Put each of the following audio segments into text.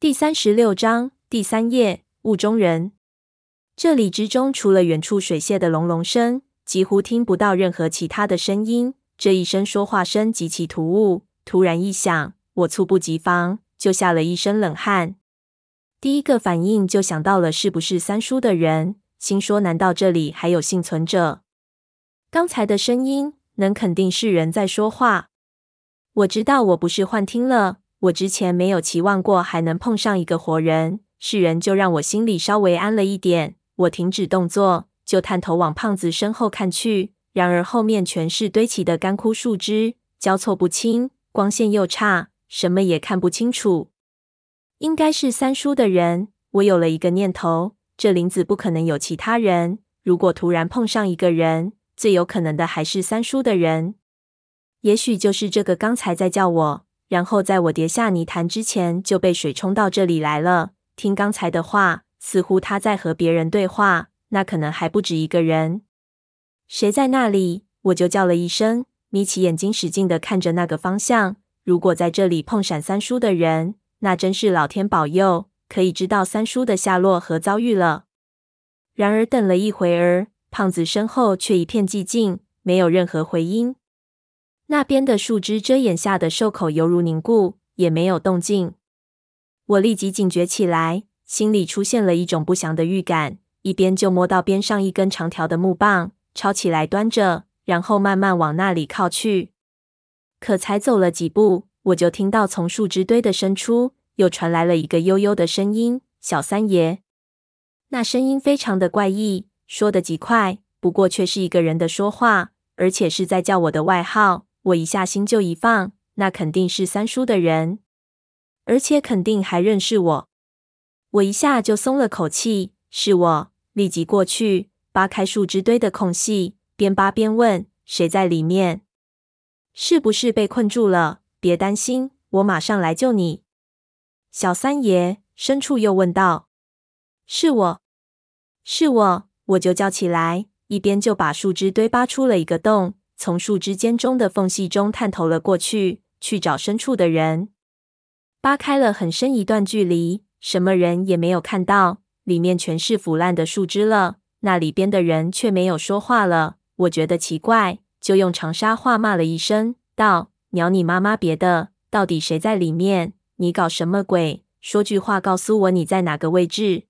第三十六章第三页，雾中人。这里之中，除了远处水泄的隆隆声，几乎听不到任何其他的声音。这一声说话声极其突兀，突然一响，我猝不及防，就吓了一身冷汗。第一个反应就想到了是不是三叔的人，心说难道这里还有幸存者？刚才的声音能肯定是人在说话。我知道我不是幻听了，我之前没有期望过还能碰上一个活人，是人就让我心里稍微安了一点。我停止动作，就探头往胖子身后看去。然而后面全是堆起的干枯树枝，交错不清，光线又差，什么也看不清楚。应该是三叔的人。我有了一个念头：这林子不可能有其他人。如果突然碰上一个人，最有可能的还是三叔的人。也许就是这个刚才在叫我，然后在我跌下泥潭之前就被水冲到这里来了。听刚才的话。似乎他在和别人对话，那可能还不止一个人。谁在那里？我就叫了一声，眯起眼睛，使劲地看着那个方向。如果在这里碰闪三叔的人，那真是老天保佑，可以知道三叔的下落和遭遇了。然而等了一会儿，胖子身后却一片寂静，没有任何回音。那边的树枝遮掩下的兽口犹如凝固，也没有动静。我立即警觉起来。心里出现了一种不祥的预感，一边就摸到边上一根长条的木棒，抄起来端着，然后慢慢往那里靠去。可才走了几步，我就听到从树枝堆的深处又传来了一个悠悠的声音：“小三爷。”那声音非常的怪异，说的极快，不过却是一个人的说话，而且是在叫我的外号。我一下心就一放，那肯定是三叔的人，而且肯定还认识我。我一下就松了口气，是我，立即过去扒开树枝堆的空隙，边扒边问：“谁在里面？是不是被困住了？别担心，我马上来救你。”小三爷，深处又问道：“是我，是我。”我就叫起来，一边就把树枝堆扒出了一个洞，从树枝间中的缝隙中探头了过去，去找深处的人。扒开了很深一段距离。什么人也没有看到，里面全是腐烂的树枝了。那里边的人却没有说话了。我觉得奇怪，就用长沙话骂了一声，道：“鸟你妈妈别的，到底谁在里面？你搞什么鬼？说句话告诉我你在哪个位置。”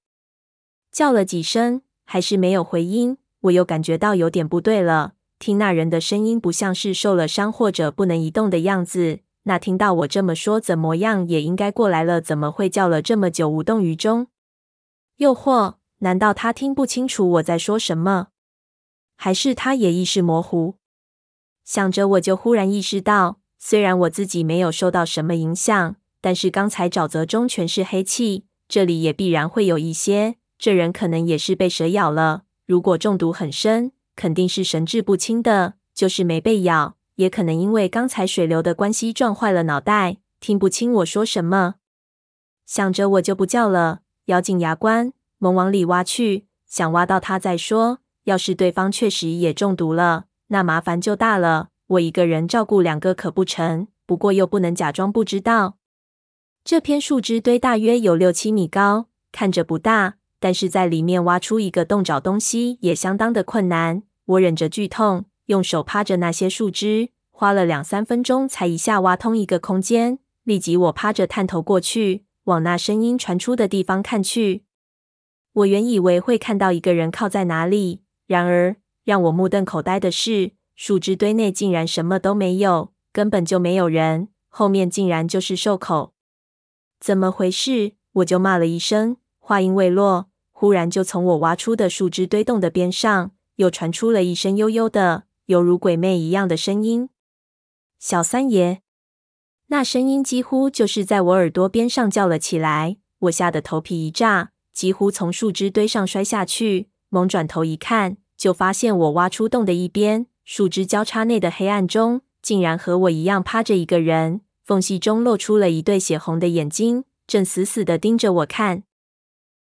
叫了几声，还是没有回音。我又感觉到有点不对了，听那人的声音不像是受了伤或者不能移动的样子。那听到我这么说，怎么样也应该过来了，怎么会叫了这么久无动于衷？又或难道他听不清楚我在说什么？还是他也意识模糊？想着，我就忽然意识到，虽然我自己没有受到什么影响，但是刚才沼泽中全是黑气，这里也必然会有一些。这人可能也是被蛇咬了，如果中毒很深，肯定是神志不清的，就是没被咬。也可能因为刚才水流的关系撞坏了脑袋，听不清我说什么。想着我就不叫了，咬紧牙关，猛往里挖去，想挖到他再说。要是对方确实也中毒了，那麻烦就大了。我一个人照顾两个可不成，不过又不能假装不知道。这片树枝堆大约有六七米高，看着不大，但是在里面挖出一个洞找东西也相当的困难。我忍着剧痛。用手趴着那些树枝，花了两三分钟才一下挖通一个空间。立即，我趴着探头过去，往那声音传出的地方看去。我原以为会看到一个人靠在哪里，然而让我目瞪口呆的是，树枝堆内竟然什么都没有，根本就没有人。后面竟然就是兽口，怎么回事？我就骂了一声，话音未落，忽然就从我挖出的树枝堆洞的边上，又传出了一声悠悠的。犹如鬼魅一样的声音，小三爷，那声音几乎就是在我耳朵边上叫了起来。我吓得头皮一炸，几乎从树枝堆上摔下去。猛转头一看，就发现我挖出洞的一边，树枝交叉内的黑暗中，竟然和我一样趴着一个人，缝隙中露出了一对血红的眼睛，正死死地盯着我看。